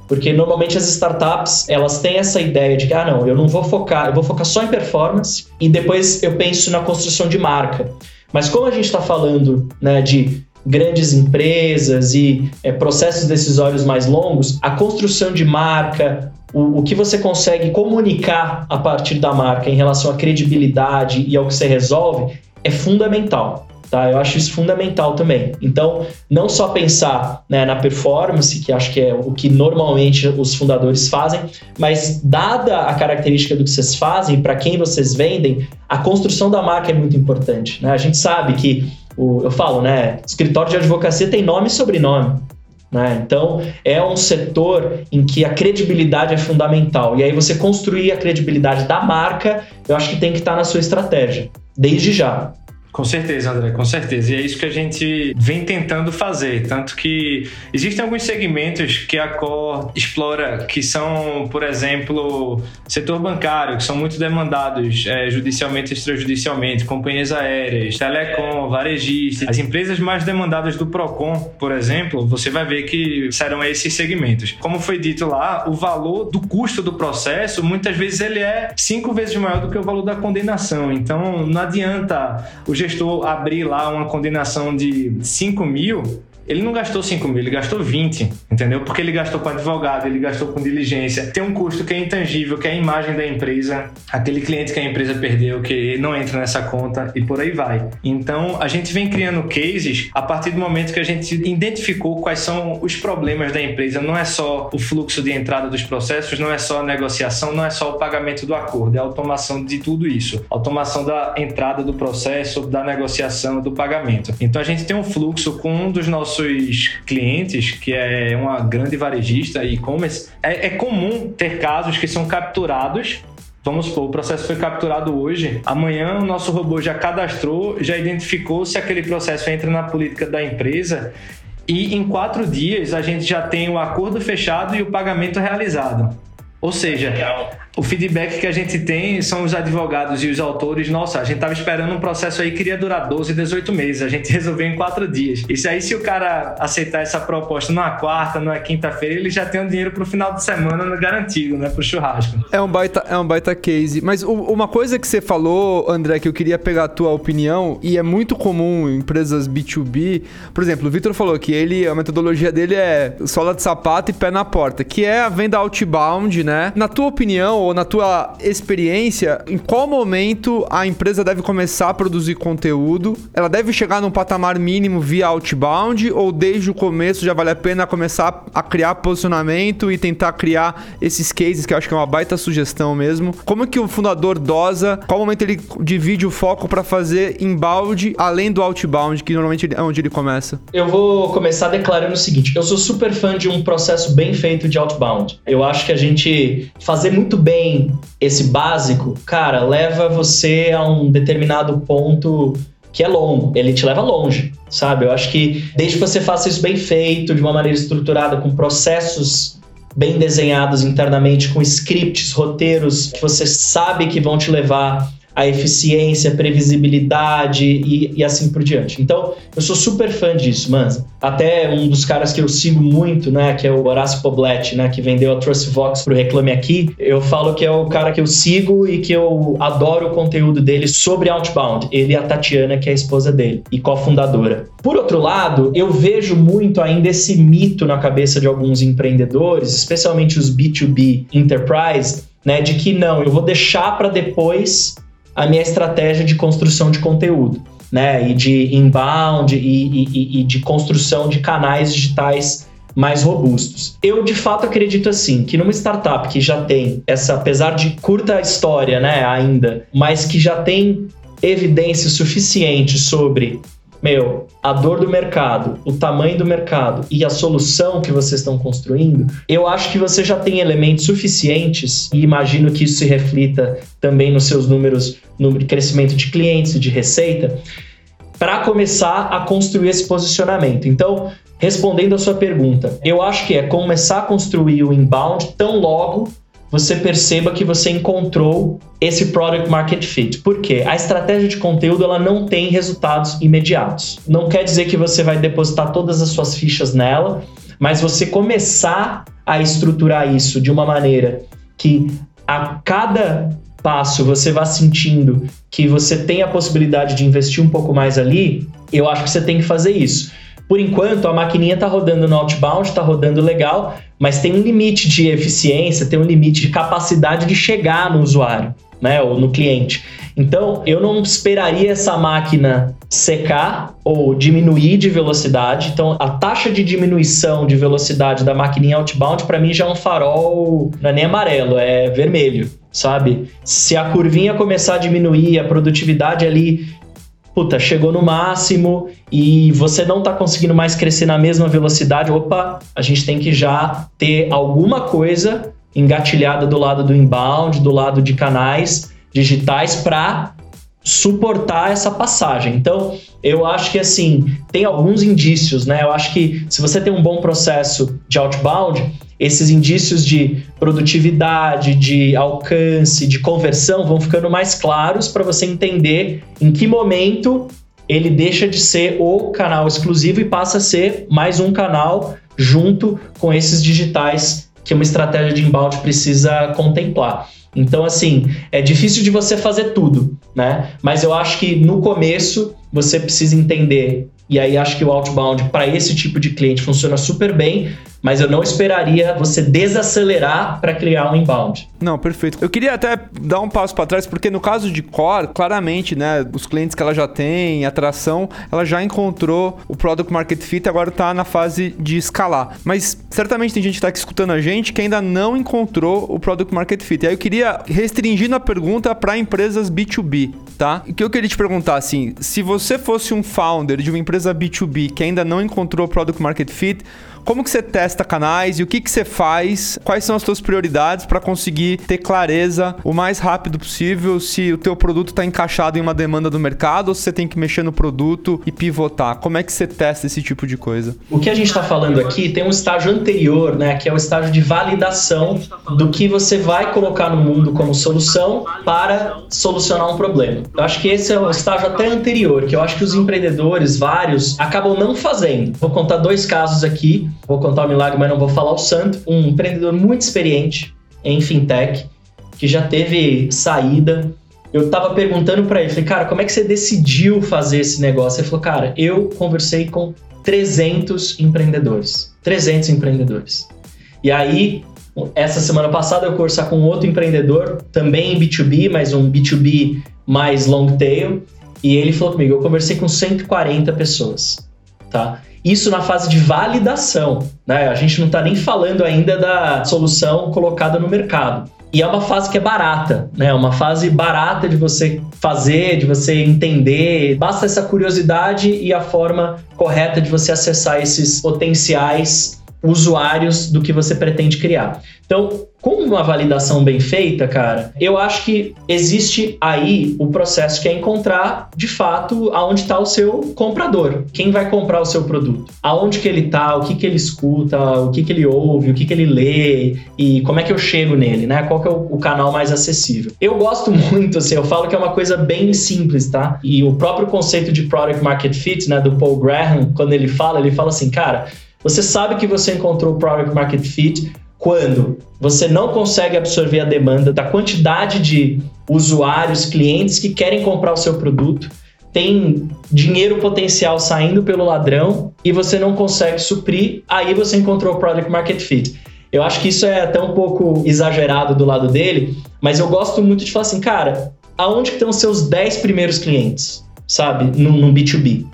[SPEAKER 1] porque normalmente as startups, elas têm essa ideia de que, ah, não, eu não vou focar, eu vou focar só em performance e depois eu penso na construção de marca. Mas como a gente está falando né, de grandes empresas e é, processos decisórios mais longos, a construção de marca, o, o que você consegue comunicar a partir da marca em relação à credibilidade e ao que você resolve é fundamental. Tá? Eu acho isso fundamental também. Então, não só pensar né, na performance, que acho que é o que normalmente os fundadores fazem, mas dada a característica do que vocês fazem, para quem vocês vendem, a construção da marca é muito importante. Né? A gente sabe que, o, eu falo, né, escritório de advocacia tem nome e sobrenome. Né? Então, é um setor em que a credibilidade é fundamental. E aí, você construir a credibilidade da marca, eu acho que tem que estar na sua estratégia, desde já.
[SPEAKER 3] Com certeza, André, com certeza. E é isso que a gente vem tentando fazer. Tanto que existem alguns segmentos que a Cor explora, que são, por exemplo, setor bancário, que são muito demandados é, judicialmente e extrajudicialmente, companhias aéreas, telecom, varejistas. As empresas mais demandadas do PROCON, por exemplo, você vai ver que serão esses segmentos. Como foi dito lá, o valor do custo do processo, muitas vezes ele é cinco vezes maior do que o valor da condenação. Então, não adianta o gestor abrir lá uma condenação de 5 mil ele não gastou 5 mil, ele gastou 20, entendeu? Porque ele gastou com advogado, ele gastou com diligência. Tem um custo que é intangível, que é a imagem da empresa, aquele cliente que a empresa perdeu, que não entra nessa conta e por aí vai. Então, a gente vem criando cases a partir do momento que a gente identificou quais são os problemas da empresa. Não é só o fluxo de entrada dos processos, não é só a negociação, não é só o pagamento do acordo, é a automação de tudo isso. Automação da entrada do processo, da negociação, do pagamento. Então, a gente tem um fluxo com um dos nossos nossos clientes, que é uma grande varejista e-commerce, é, é comum ter casos que são capturados Vamos supor, o processo foi capturado hoje, amanhã o nosso robô já cadastrou, já identificou se aquele processo entra na política da empresa e em quatro dias a gente já tem o acordo fechado e o pagamento realizado. Ou seja, o feedback que a gente tem são os advogados e os autores. Nossa, a gente estava esperando um processo aí que iria durar 12, 18 meses. A gente [LAUGHS] resolveu em quatro dias. Isso aí, se o cara aceitar essa proposta numa quarta, numa quinta-feira, ele já tem o dinheiro pro final de semana garantido, né? Pro churrasco.
[SPEAKER 2] É um baita, é um baita case. Mas o, uma coisa que você falou, André, que eu queria pegar a tua opinião, e é muito comum em empresas B2B. Por exemplo, o Vitor falou que ele, a metodologia dele é sola de sapato e pé na porta, que é a venda outbound, né? Na tua opinião, ou na tua experiência, em qual momento a empresa deve começar a produzir conteúdo? Ela deve chegar num patamar mínimo via outbound ou desde o começo já vale a pena começar a criar posicionamento e tentar criar esses cases que eu acho que é uma baita sugestão mesmo? Como que o fundador dosa? Qual momento ele divide o foco para fazer inbound além do outbound, que normalmente é onde ele começa?
[SPEAKER 1] Eu vou começar declarando o seguinte: eu sou super fã de um processo bem feito de outbound. Eu acho que a gente fazer muito bem esse básico, cara, leva você a um determinado ponto que é longo, ele te leva longe, sabe? Eu acho que desde que você faça isso bem feito, de uma maneira estruturada, com processos bem desenhados internamente, com scripts, roteiros que você sabe que vão te levar a eficiência, a previsibilidade e, e, assim por diante. Então, eu sou super fã disso, Manza. Até um dos caras que eu sigo muito, né, que é o Horácio Poblet, né, que vendeu a Trust Vox pro Reclame Aqui, eu falo que é o cara que eu sigo e que eu adoro o conteúdo dele sobre Outbound. Ele e a Tatiana, que é a esposa dele e cofundadora. Por outro lado, eu vejo muito ainda esse mito na cabeça de alguns empreendedores, especialmente os B2B Enterprise, né, de que não, eu vou deixar para depois a minha estratégia de construção de conteúdo, né? E de inbound e, e, e de construção de canais digitais mais robustos. Eu de fato acredito assim que numa startup que já tem essa, apesar de curta história, né, ainda, mas que já tem evidência suficiente sobre meu, a dor do mercado, o tamanho do mercado e a solução que vocês estão construindo, eu acho que você já tem elementos suficientes e imagino que isso se reflita também nos seus números, no crescimento de clientes e de receita, para começar a construir esse posicionamento. Então, respondendo a sua pergunta, eu acho que é começar a construir o inbound tão logo você perceba que você encontrou esse product market fit. Por quê? A estratégia de conteúdo ela não tem resultados imediatos. Não quer dizer que você vai depositar todas as suas fichas nela, mas você começar a estruturar isso de uma maneira que a cada passo você vá sentindo que você tem a possibilidade de investir um pouco mais ali, eu acho que você tem que fazer isso. Por enquanto, a maquininha está rodando no outbound, está rodando legal, mas tem um limite de eficiência, tem um limite de capacidade de chegar no usuário, né, ou no cliente. Então, eu não esperaria essa máquina secar ou diminuir de velocidade. Então, a taxa de diminuição de velocidade da maquininha outbound, para mim, já é um farol, não é nem amarelo, é vermelho, sabe? Se a curvinha começar a diminuir, a produtividade ali puta, chegou no máximo e você não está conseguindo mais crescer na mesma velocidade, opa, a gente tem que já ter alguma coisa engatilhada do lado do inbound, do lado de canais digitais para suportar essa passagem. Então, eu acho que assim, tem alguns indícios, né? Eu acho que se você tem um bom processo de outbound, esses indícios de produtividade, de alcance, de conversão vão ficando mais claros para você entender em que momento ele deixa de ser o canal exclusivo e passa a ser mais um canal junto com esses digitais que uma estratégia de inbound precisa contemplar. Então, assim, é difícil de você fazer tudo, né? Mas eu acho que no começo você precisa entender e aí acho que o outbound para esse tipo de cliente funciona super bem, mas eu não esperaria você desacelerar para criar um inbound.
[SPEAKER 2] Não, perfeito. Eu queria até dar um passo para trás, porque no caso de Core, claramente, né, os clientes que ela já tem, atração, ela já encontrou o product market fit, agora está na fase de escalar. Mas certamente tem gente que está aqui escutando a gente que ainda não encontrou o product market fit. E aí eu queria restringir a pergunta para empresas B2B, tá? O que eu queria te perguntar assim, se você fosse um founder de uma empresa B2B que ainda não encontrou o product market fit, como que você testa canais e o que que você faz? Quais são as suas prioridades para conseguir ter clareza o mais rápido possível se o teu produto está encaixado em uma demanda do mercado ou se você tem que mexer no produto e pivotar? Como é que você testa esse tipo de coisa?
[SPEAKER 1] O que a gente está falando aqui tem um estágio anterior, né, que é o estágio de validação do que você vai colocar no mundo como solução para solucionar um problema. Eu acho que esse é o estágio até anterior, que eu acho que os empreendedores, vários, acabam não fazendo. Vou contar dois casos aqui vou contar o milagre, mas não vou falar o santo, um empreendedor muito experiente em fintech, que já teve saída. Eu estava perguntando para ele, falei, cara, como é que você decidiu fazer esse negócio? Ele falou, cara, eu conversei com 300 empreendedores. 300 empreendedores. E aí, Essa semana passada eu conversar com outro empreendedor, também em B2B, mas um B2B mais long tail, e ele falou comigo, eu conversei com 140 pessoas, tá? Isso na fase de validação, né? A gente não está nem falando ainda da solução colocada no mercado. E é uma fase que é barata, né? Uma fase barata de você fazer, de você entender. Basta essa curiosidade e a forma correta de você acessar esses potenciais usuários do que você pretende criar. Então, com uma validação bem feita, cara, eu acho que existe aí o processo que é encontrar, de fato, aonde está o seu comprador. Quem vai comprar o seu produto? Aonde que ele está, o que que ele escuta, o que que ele ouve, o que que ele lê e como é que eu chego nele, né? Qual que é o, o canal mais acessível? Eu gosto [LAUGHS] muito, assim, eu falo que é uma coisa bem simples, tá? E o próprio conceito de Product Market Fit, né, do Paul Graham, quando ele fala, ele fala assim, cara, você sabe que você encontrou o Product Market Fit quando você não consegue absorver a demanda da quantidade de usuários, clientes que querem comprar o seu produto, tem dinheiro potencial saindo pelo ladrão e você não consegue suprir, aí você encontrou o Product Market Fit. Eu acho que isso é até um pouco exagerado do lado dele, mas eu gosto muito de falar assim, cara, aonde estão seus 10 primeiros clientes, sabe, no, no B2B?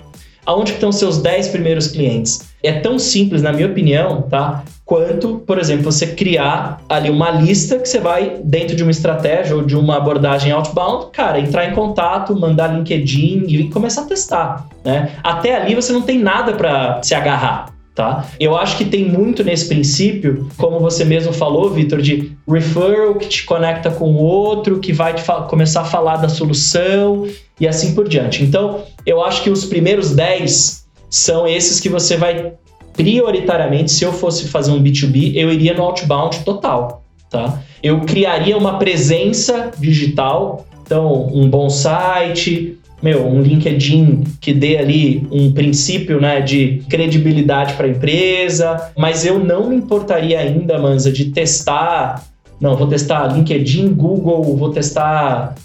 [SPEAKER 1] Aonde estão seus 10 primeiros clientes? É tão simples, na minha opinião, tá? Quanto, por exemplo, você criar ali uma lista que você vai, dentro de uma estratégia ou de uma abordagem outbound, cara, entrar em contato, mandar LinkedIn e começar a testar, né? Até ali você não tem nada para se agarrar. Tá? Eu acho que tem muito nesse princípio, como você mesmo falou, Vitor, de referral que te conecta com o outro, que vai começar a falar da solução e assim por diante. Então, eu acho que os primeiros 10 são esses que você vai prioritariamente, se eu fosse fazer um B2B, eu iria no outbound total, tá? Eu criaria uma presença digital, então um bom site, meu, um LinkedIn que dê ali um princípio, né, de credibilidade para a empresa, mas eu não me importaria ainda, Manza, de testar, não, vou testar LinkedIn, Google, vou testar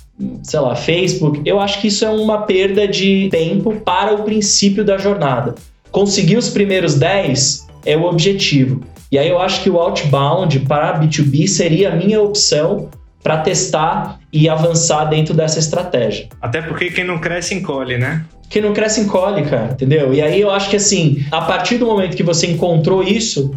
[SPEAKER 1] sei lá, Facebook, eu acho que isso é uma perda de tempo para o princípio da jornada. Conseguir os primeiros 10 é o objetivo. E aí eu acho que o outbound para B2B seria a minha opção para testar e avançar dentro dessa estratégia.
[SPEAKER 3] Até porque quem não cresce encolhe, né?
[SPEAKER 1] Quem não cresce encolhe, cara, entendeu? E aí eu acho que assim, a partir do momento que você encontrou isso,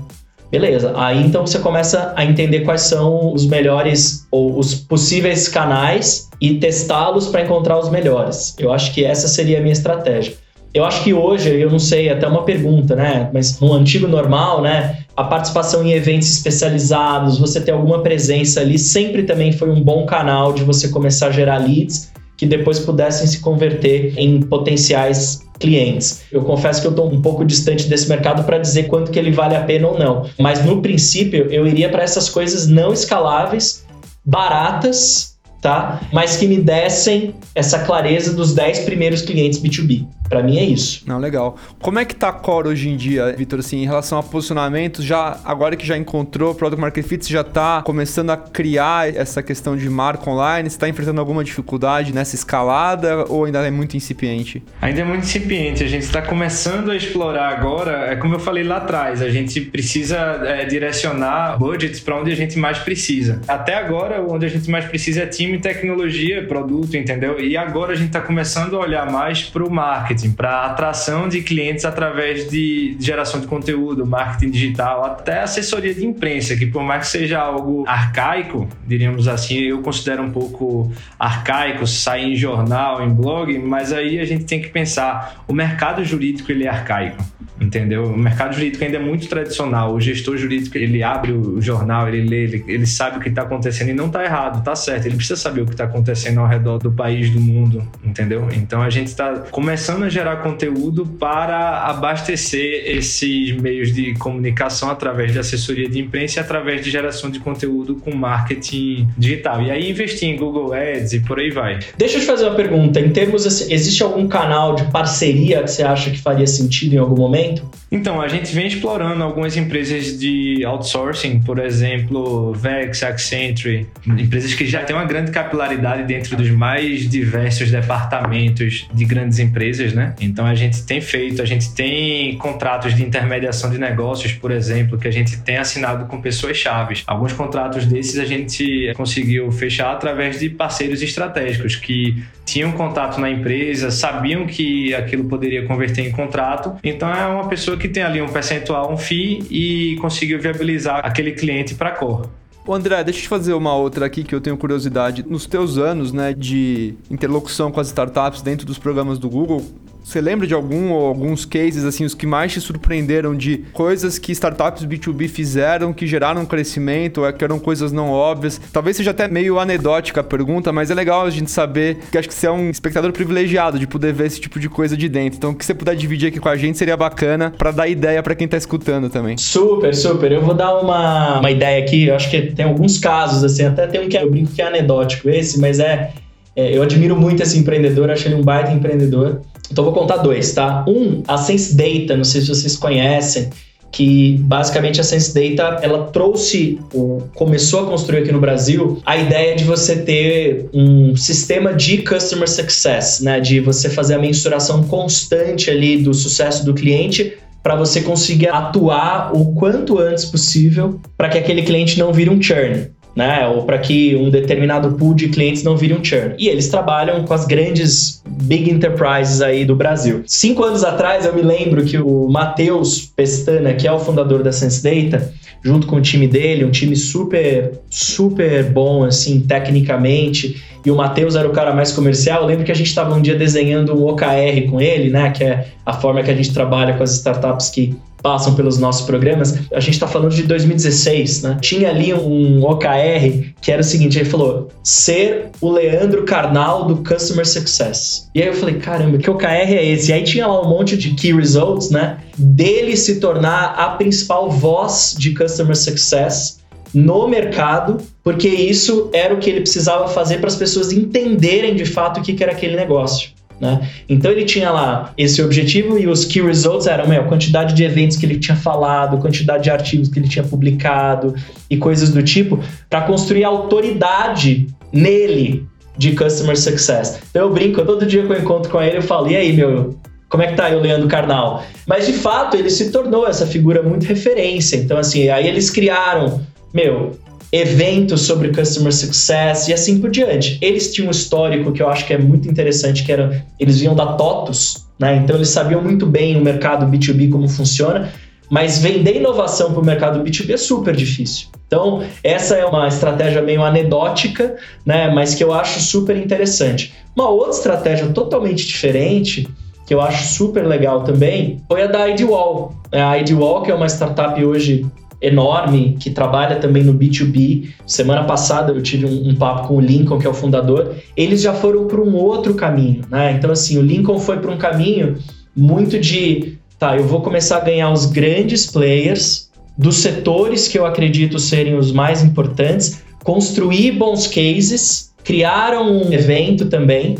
[SPEAKER 1] Beleza, aí então você começa a entender quais são os melhores ou os possíveis canais e testá-los para encontrar os melhores. Eu acho que essa seria a minha estratégia. Eu acho que hoje, eu não sei, até uma pergunta, né? Mas no antigo normal, né? A participação em eventos especializados, você ter alguma presença ali, sempre também foi um bom canal de você começar a gerar leads que depois pudessem se converter em potenciais clientes. Eu confesso que eu estou um pouco distante desse mercado para dizer quanto que ele vale a pena ou não. Mas no princípio eu iria para essas coisas não escaláveis, baratas, tá? Mas que me dessem essa clareza dos 10 primeiros clientes B2B. Para mim é isso.
[SPEAKER 2] Não, legal. Como é que tá a Core hoje em dia, Vitor, assim, em relação a posicionamentos, já agora que já encontrou o Product Market Fit, você já tá começando a criar essa questão de marca online, você tá enfrentando alguma dificuldade nessa escalada ou ainda é muito incipiente?
[SPEAKER 3] Ainda é muito incipiente, a gente está começando a explorar agora, é como eu falei lá atrás, a gente precisa é, direcionar budgets para onde a gente mais precisa. Até agora, onde a gente mais precisa é time, tecnologia, produto, entendeu? E agora a gente está começando a olhar mais para o marketing marketing, para atração de clientes através de geração de conteúdo, marketing digital, até assessoria de imprensa, que por mais que seja algo arcaico, diríamos assim, eu considero um pouco arcaico sair em jornal, em blog, mas aí a gente tem que pensar, o mercado jurídico ele é arcaico entendeu? O mercado jurídico ainda é muito tradicional. O gestor jurídico, ele abre o jornal, ele lê, ele, ele sabe o que está acontecendo e não está errado, está certo. Ele precisa saber o que está acontecendo ao redor do país, do mundo, entendeu? Então a gente está começando a gerar conteúdo para abastecer esses meios de comunicação através de assessoria de imprensa e através de geração de conteúdo com marketing digital. E aí investir em Google Ads e por aí vai.
[SPEAKER 1] Deixa eu te fazer uma pergunta. Em termos, assim, existe algum canal de parceria que você acha que faria sentido em algum momento? Momento?
[SPEAKER 3] Então, a gente vem explorando algumas empresas de outsourcing, por exemplo, Vex, Accenture, empresas que já têm uma grande capilaridade dentro dos mais diversos departamentos de grandes empresas, né? Então, a gente tem feito, a gente tem contratos de intermediação de negócios, por exemplo, que a gente tem assinado com pessoas chaves. Alguns contratos desses a gente conseguiu fechar através de parceiros estratégicos que tinham contato na empresa, sabiam que aquilo poderia converter em contrato. Então é uma pessoa que tem ali um percentual, um FII e conseguiu viabilizar aquele cliente para a Cor.
[SPEAKER 2] Ô André, deixa eu te fazer uma outra aqui que eu tenho curiosidade. Nos teus anos né, de interlocução com as startups dentro dos programas do Google, você lembra de algum ou alguns cases, assim, os que mais te surpreenderam de coisas que startups B2B fizeram que geraram crescimento, ou que eram coisas não óbvias? Talvez seja até meio anedótica a pergunta, mas é legal a gente saber, que acho que você é um espectador privilegiado de poder ver esse tipo de coisa de dentro. Então, o que você puder dividir aqui com a gente seria bacana para dar ideia para quem tá escutando também.
[SPEAKER 1] Super, super. Eu vou dar uma, uma ideia aqui, eu acho que tem alguns casos, assim, até tem um que é, eu brinco que é anedótico esse, mas é, é eu admiro muito esse empreendedor, acho ele um baita empreendedor. Então vou contar dois, tá? Um, a Sense Data, não sei se vocês conhecem, que basicamente a Sense Data ela trouxe, ou começou a construir aqui no Brasil, a ideia de você ter um sistema de customer success, né? De você fazer a mensuração constante ali do sucesso do cliente para você conseguir atuar o quanto antes possível para que aquele cliente não vire um churn né? Ou para que um determinado pool de clientes não vire um churn. E eles trabalham com as grandes big enterprises aí do Brasil. Cinco anos atrás eu me lembro que o Matheus Pestana, que é o fundador da Sense Data, junto com o time dele, um time super, super bom, assim, tecnicamente, e o Matheus era o cara mais comercial. Eu lembro que a gente estava um dia desenhando um OKR com ele, né? Que é a forma que a gente trabalha com as startups que passam pelos nossos programas, a gente está falando de 2016, né? Tinha ali um OKR que era o seguinte, ele falou, ser o Leandro Carnal do Customer Success. E aí eu falei, caramba, que OKR é esse? E aí tinha lá um monte de key results, né? Dele se tornar a principal voz de Customer Success no mercado, porque isso era o que ele precisava fazer para as pessoas entenderem de fato o que, era aquele negócio. Né? Então ele tinha lá esse objetivo e os key results eram meu, a quantidade de eventos que ele tinha falado, quantidade de artigos que ele tinha publicado e coisas do tipo, para construir autoridade nele de customer success. Então eu brinco, todo dia que eu encontro com ele, eu falo: e aí, meu, como é que tá o Leandro Carnal? Mas de fato ele se tornou essa figura muito referência. Então, assim, aí eles criaram, meu, eventos sobre customer success e assim por diante. Eles tinham um histórico que eu acho que é muito interessante, que era eles vinham da TOTUS, né? Então eles sabiam muito bem o mercado B2B como funciona, mas vender inovação para o mercado B2B é super difícil. Então, essa é uma estratégia meio anedótica, né, mas que eu acho super interessante. Uma outra estratégia totalmente diferente, que eu acho super legal também, foi a da IDWall. A IDWall, que é uma startup hoje enorme que trabalha também no B2B. Semana passada eu tive um, um papo com o Lincoln, que é o fundador. Eles já foram para um outro caminho, né? Então, assim, o Lincoln foi para um caminho muito de, tá, eu vou começar a ganhar os grandes players dos setores que eu acredito serem os mais importantes, construir bons cases, criaram um evento também,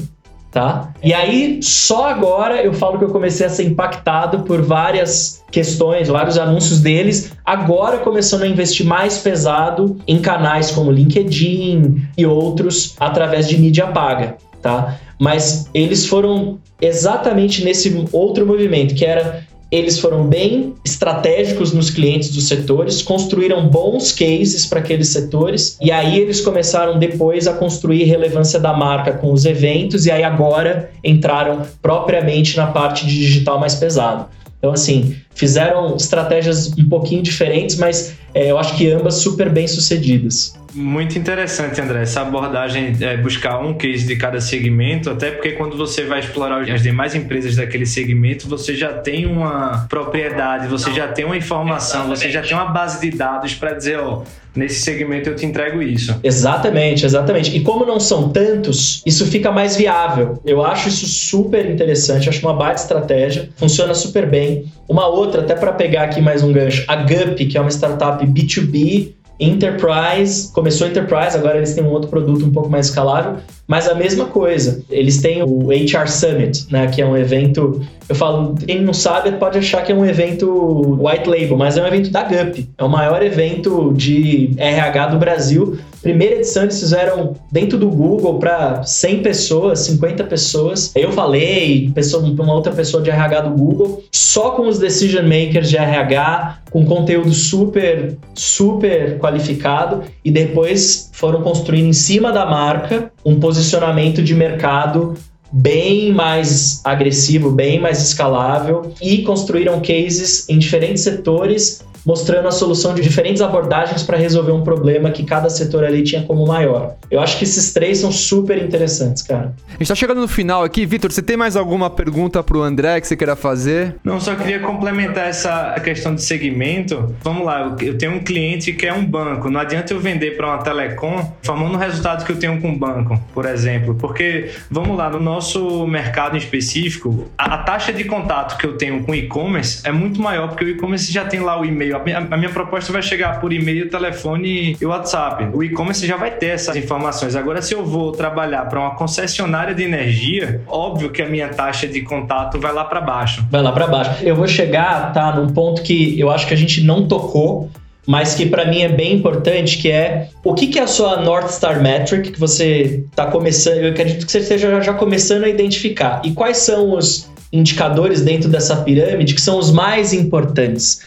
[SPEAKER 1] tá? E aí, só agora eu falo que eu comecei a ser impactado por várias questões, vários anúncios deles, agora começando a investir mais pesado em canais como LinkedIn e outros através de mídia paga, tá? Mas eles foram exatamente nesse outro movimento, que era eles foram bem estratégicos nos clientes dos setores, construíram bons cases para aqueles setores e aí eles começaram depois a construir relevância da marca com os eventos e aí agora entraram propriamente na parte de digital mais pesado. Então, assim, fizeram estratégias um pouquinho diferentes, mas é, eu acho que ambas super bem sucedidas.
[SPEAKER 3] Muito interessante, André, essa abordagem é buscar um case de cada segmento, até porque quando você vai explorar as demais empresas daquele segmento, você já tem uma propriedade, você já tem uma informação, Exatamente. você já tem uma base de dados para dizer, ó, nesse segmento eu te entrego isso.
[SPEAKER 1] Exatamente, exatamente. E como não são tantos, isso fica mais viável. Eu acho isso super interessante, acho uma baita estratégia, funciona super bem. Uma outra, até para pegar aqui mais um gancho, a Gup, que é uma startup B2B Enterprise, começou Enterprise, agora eles têm um outro produto um pouco mais escalável, mas a mesma coisa. Eles têm o HR Summit, né, que é um evento Eu falo, quem não sabe pode achar que é um evento white label, mas é um evento da GUP. É o maior evento de RH do Brasil. Primeira edição eles fizeram dentro do Google para 100 pessoas, 50 pessoas. Eu falei, pessoa, uma outra pessoa de RH do Google, só com os decision makers de RH, com conteúdo super, super qualificado e depois foram construindo em cima da marca um posicionamento de mercado bem mais agressivo, bem mais escalável e construíram cases em diferentes setores mostrando a solução de diferentes abordagens para resolver um problema que cada setor ali tinha como maior. Eu acho que esses três são super interessantes, cara.
[SPEAKER 2] A gente tá chegando no final aqui. Vitor, você tem mais alguma pergunta pro André que você queira fazer?
[SPEAKER 3] Não, só queria complementar essa questão de segmento. Vamos lá, eu tenho um cliente que é um banco. Não adianta eu vender para uma telecom formando o resultado que eu tenho com um banco, por exemplo. Porque, vamos lá, no nosso mercado em específico, a, a taxa de contato que eu tenho com e-commerce é muito maior, porque o e-commerce já tem lá o e-mail a minha, a minha proposta vai chegar por e-mail, telefone e WhatsApp. O e-commerce já vai ter essas informações. Agora, se eu vou trabalhar para uma concessionária de energia, óbvio que a minha taxa de contato vai lá para baixo.
[SPEAKER 1] Vai lá para baixo. Eu vou chegar, tá, num ponto que eu acho que a gente não tocou, mas que para mim é bem importante, que é o que, que é a sua North Star Metric que você está começando, eu acredito que você esteja já começando a identificar. E quais são os indicadores dentro dessa pirâmide que são os mais importantes?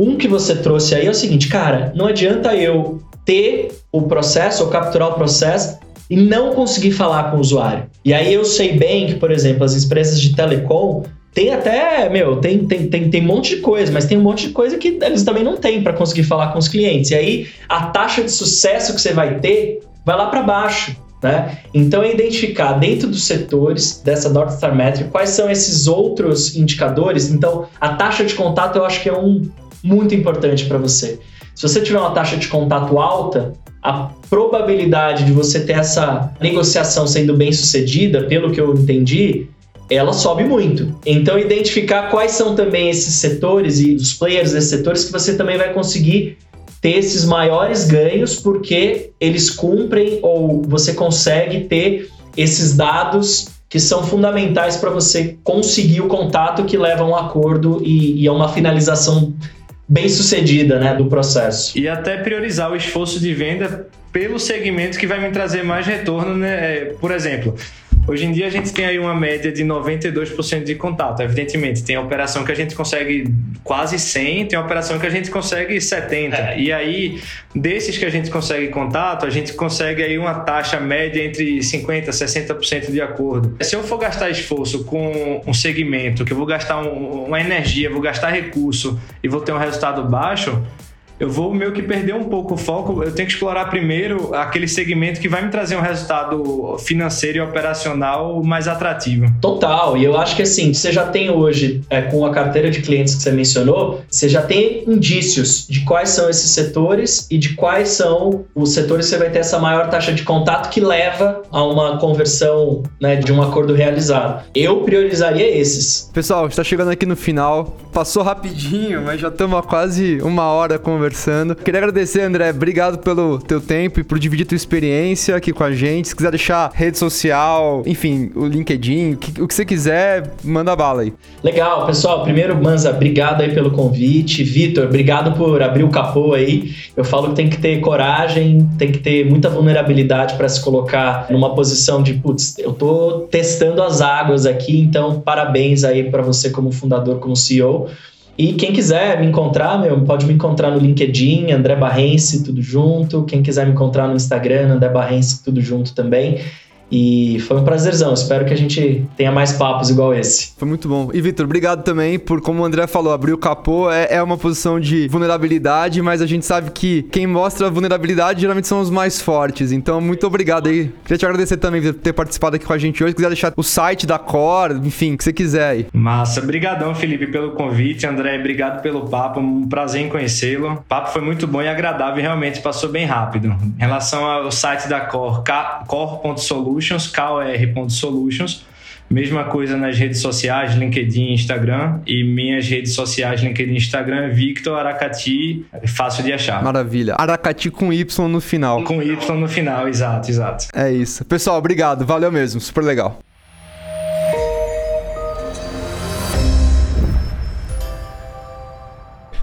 [SPEAKER 1] Um que você trouxe aí é o seguinte, cara, não adianta eu ter o processo ou capturar o processo e não conseguir falar com o usuário. E aí eu sei bem que, por exemplo, as empresas de telecom tem até, meu, tem, tem, tem, tem um monte de coisa, mas tem um monte de coisa que eles também não têm para conseguir falar com os clientes. E aí a taxa de sucesso que você vai ter vai lá para baixo. Né? Então, é identificar dentro dos setores dessa North Star Metric quais são esses outros indicadores. Então, a taxa de contato eu acho que é um, muito importante para você. Se você tiver uma taxa de contato alta, a probabilidade de você ter essa negociação sendo bem sucedida, pelo que eu entendi, ela sobe muito. Então, identificar quais são também esses setores e os players desses setores que você também vai conseguir ter esses maiores ganhos porque eles cumprem ou você consegue ter esses dados que são fundamentais para você conseguir o contato que leva a um acordo e, e a uma finalização bem sucedida né, do processo.
[SPEAKER 3] E até priorizar o esforço de venda pelo segmento que vai me trazer mais retorno, né? É, por exemplo, Hoje em dia a gente tem aí uma média de 92% de contato. Evidentemente, tem operação que a gente consegue quase 100, tem operação que a gente consegue 70. É. E aí, desses que a gente consegue contato, a gente consegue aí uma taxa média entre 50 e 60% de acordo. Se eu for gastar esforço com um segmento, que eu vou gastar um, uma energia, vou gastar recurso e vou ter um resultado baixo, eu vou meio que perder um pouco o foco. Eu tenho que explorar primeiro aquele segmento que vai me trazer um resultado financeiro e operacional mais atrativo.
[SPEAKER 1] Total. E eu acho que assim, você já tem hoje, é, com a carteira de clientes que você mencionou, você já tem indícios de quais são esses setores e de quais são os setores que você vai ter essa maior taxa de contato que leva a uma conversão né, de um acordo realizado. Eu priorizaria esses.
[SPEAKER 2] Pessoal, está chegando aqui no final. Passou rapidinho, mas já estamos há quase uma hora conversando conversando. Queria agradecer, André. Obrigado pelo teu tempo e por dividir tua experiência aqui com a gente. Se quiser deixar rede social, enfim, o LinkedIn, o que, você quiser, manda bala aí.
[SPEAKER 1] Legal, pessoal. Primeiro, Manza, obrigado aí pelo convite. Vitor, obrigado por abrir o capô aí. Eu falo que tem que ter coragem, tem que ter muita vulnerabilidade para se colocar numa posição de, putz, eu tô testando as águas aqui, então parabéns aí para você como fundador, como CEO. E quem quiser me encontrar, meu, pode me encontrar no LinkedIn, André Barrense, tudo junto. Quem quiser me encontrar no Instagram, André Barrense, tudo junto também. E foi um prazerzão. Espero que a gente tenha mais papos igual esse.
[SPEAKER 2] Foi muito bom. E, Vitor, obrigado também por, como o André falou, abrir o capô é, é, uma posição de vulnerabilidade, mas a gente sabe que quem mostra vulnerabilidade geralmente são os mais fortes. Então, muito obrigado aí. Queria te agradecer também por ter participado aqui com a gente hoje. Se quiser deixar o site da Core, enfim, o que você quiser aí.
[SPEAKER 3] Massa. Obrigadão, Felipe, pelo convite. André, obrigado pelo papo. Um prazer em conhecê-lo. O papo foi muito bom e agradável e realmente passou bem rápido. Em relação ao site da Core, core.solutions, Solutions, kor.solutions. Mesma coisa nas redes sociais, LinkedIn, Instagram. E minhas redes sociais, LinkedIn, Instagram, Victor Aracati, fácil de achar.
[SPEAKER 2] Maravilha. Aracati com Y no final.
[SPEAKER 3] Com Y no final, exato, exato.
[SPEAKER 2] É isso. Pessoal, obrigado. Valeu mesmo. Super legal.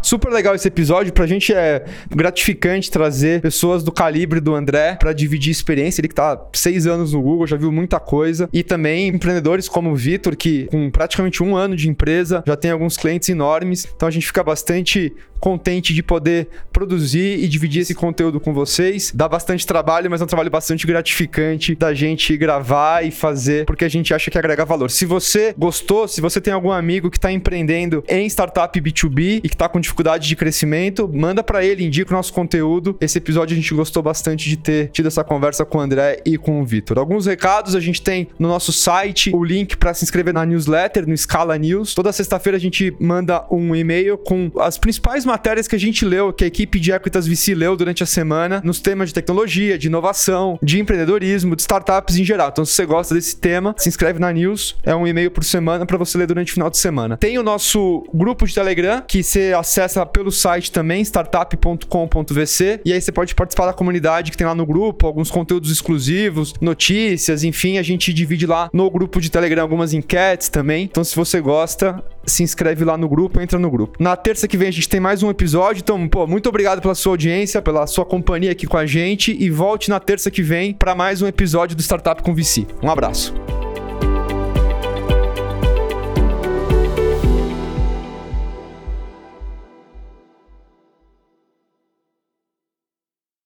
[SPEAKER 2] Super legal esse episódio. Pra gente é gratificante trazer pessoas do calibre do André para dividir experiência. Ele que tá seis anos no Google, já viu muita coisa. E também empreendedores como o Vitor, que com praticamente um ano de empresa já tem alguns clientes enormes. Então a gente fica bastante contente de poder produzir e dividir esse conteúdo com vocês. Dá bastante trabalho, mas é um trabalho bastante gratificante da gente gravar e fazer porque a gente acha que agrega valor. Se você gostou, se você tem algum amigo que está empreendendo em startup B2B e que está com dificuldade de crescimento, manda para ele, indica o nosso conteúdo. Esse episódio a gente gostou bastante de ter tido essa conversa com o André e com o Vitor. Alguns recados a gente tem no nosso site o link para se inscrever na newsletter, no Scala News. Toda sexta-feira a gente manda um e-mail com as principais matérias que a gente leu, que a equipe de Equitas VC leu durante a semana, nos temas de tecnologia, de inovação, de empreendedorismo, de startups em geral. Então, se você gosta desse tema, se inscreve na news. É um e-mail por semana para você ler durante o final de semana. Tem o nosso grupo de Telegram, que você acessa pelo site também, startup.com.vc. E aí você pode participar da comunidade que tem lá no grupo, alguns conteúdos exclusivos, notícias, enfim, a gente divide lá no grupo de Telegram algumas enquetes também. Então, se você gosta, se inscreve lá no grupo, entra no grupo. Na terça que vem a gente tem mais um episódio, então, pô, muito obrigado pela sua audiência, pela sua companhia aqui com a gente e volte na terça que vem para mais um episódio do Startup com VC. Um abraço.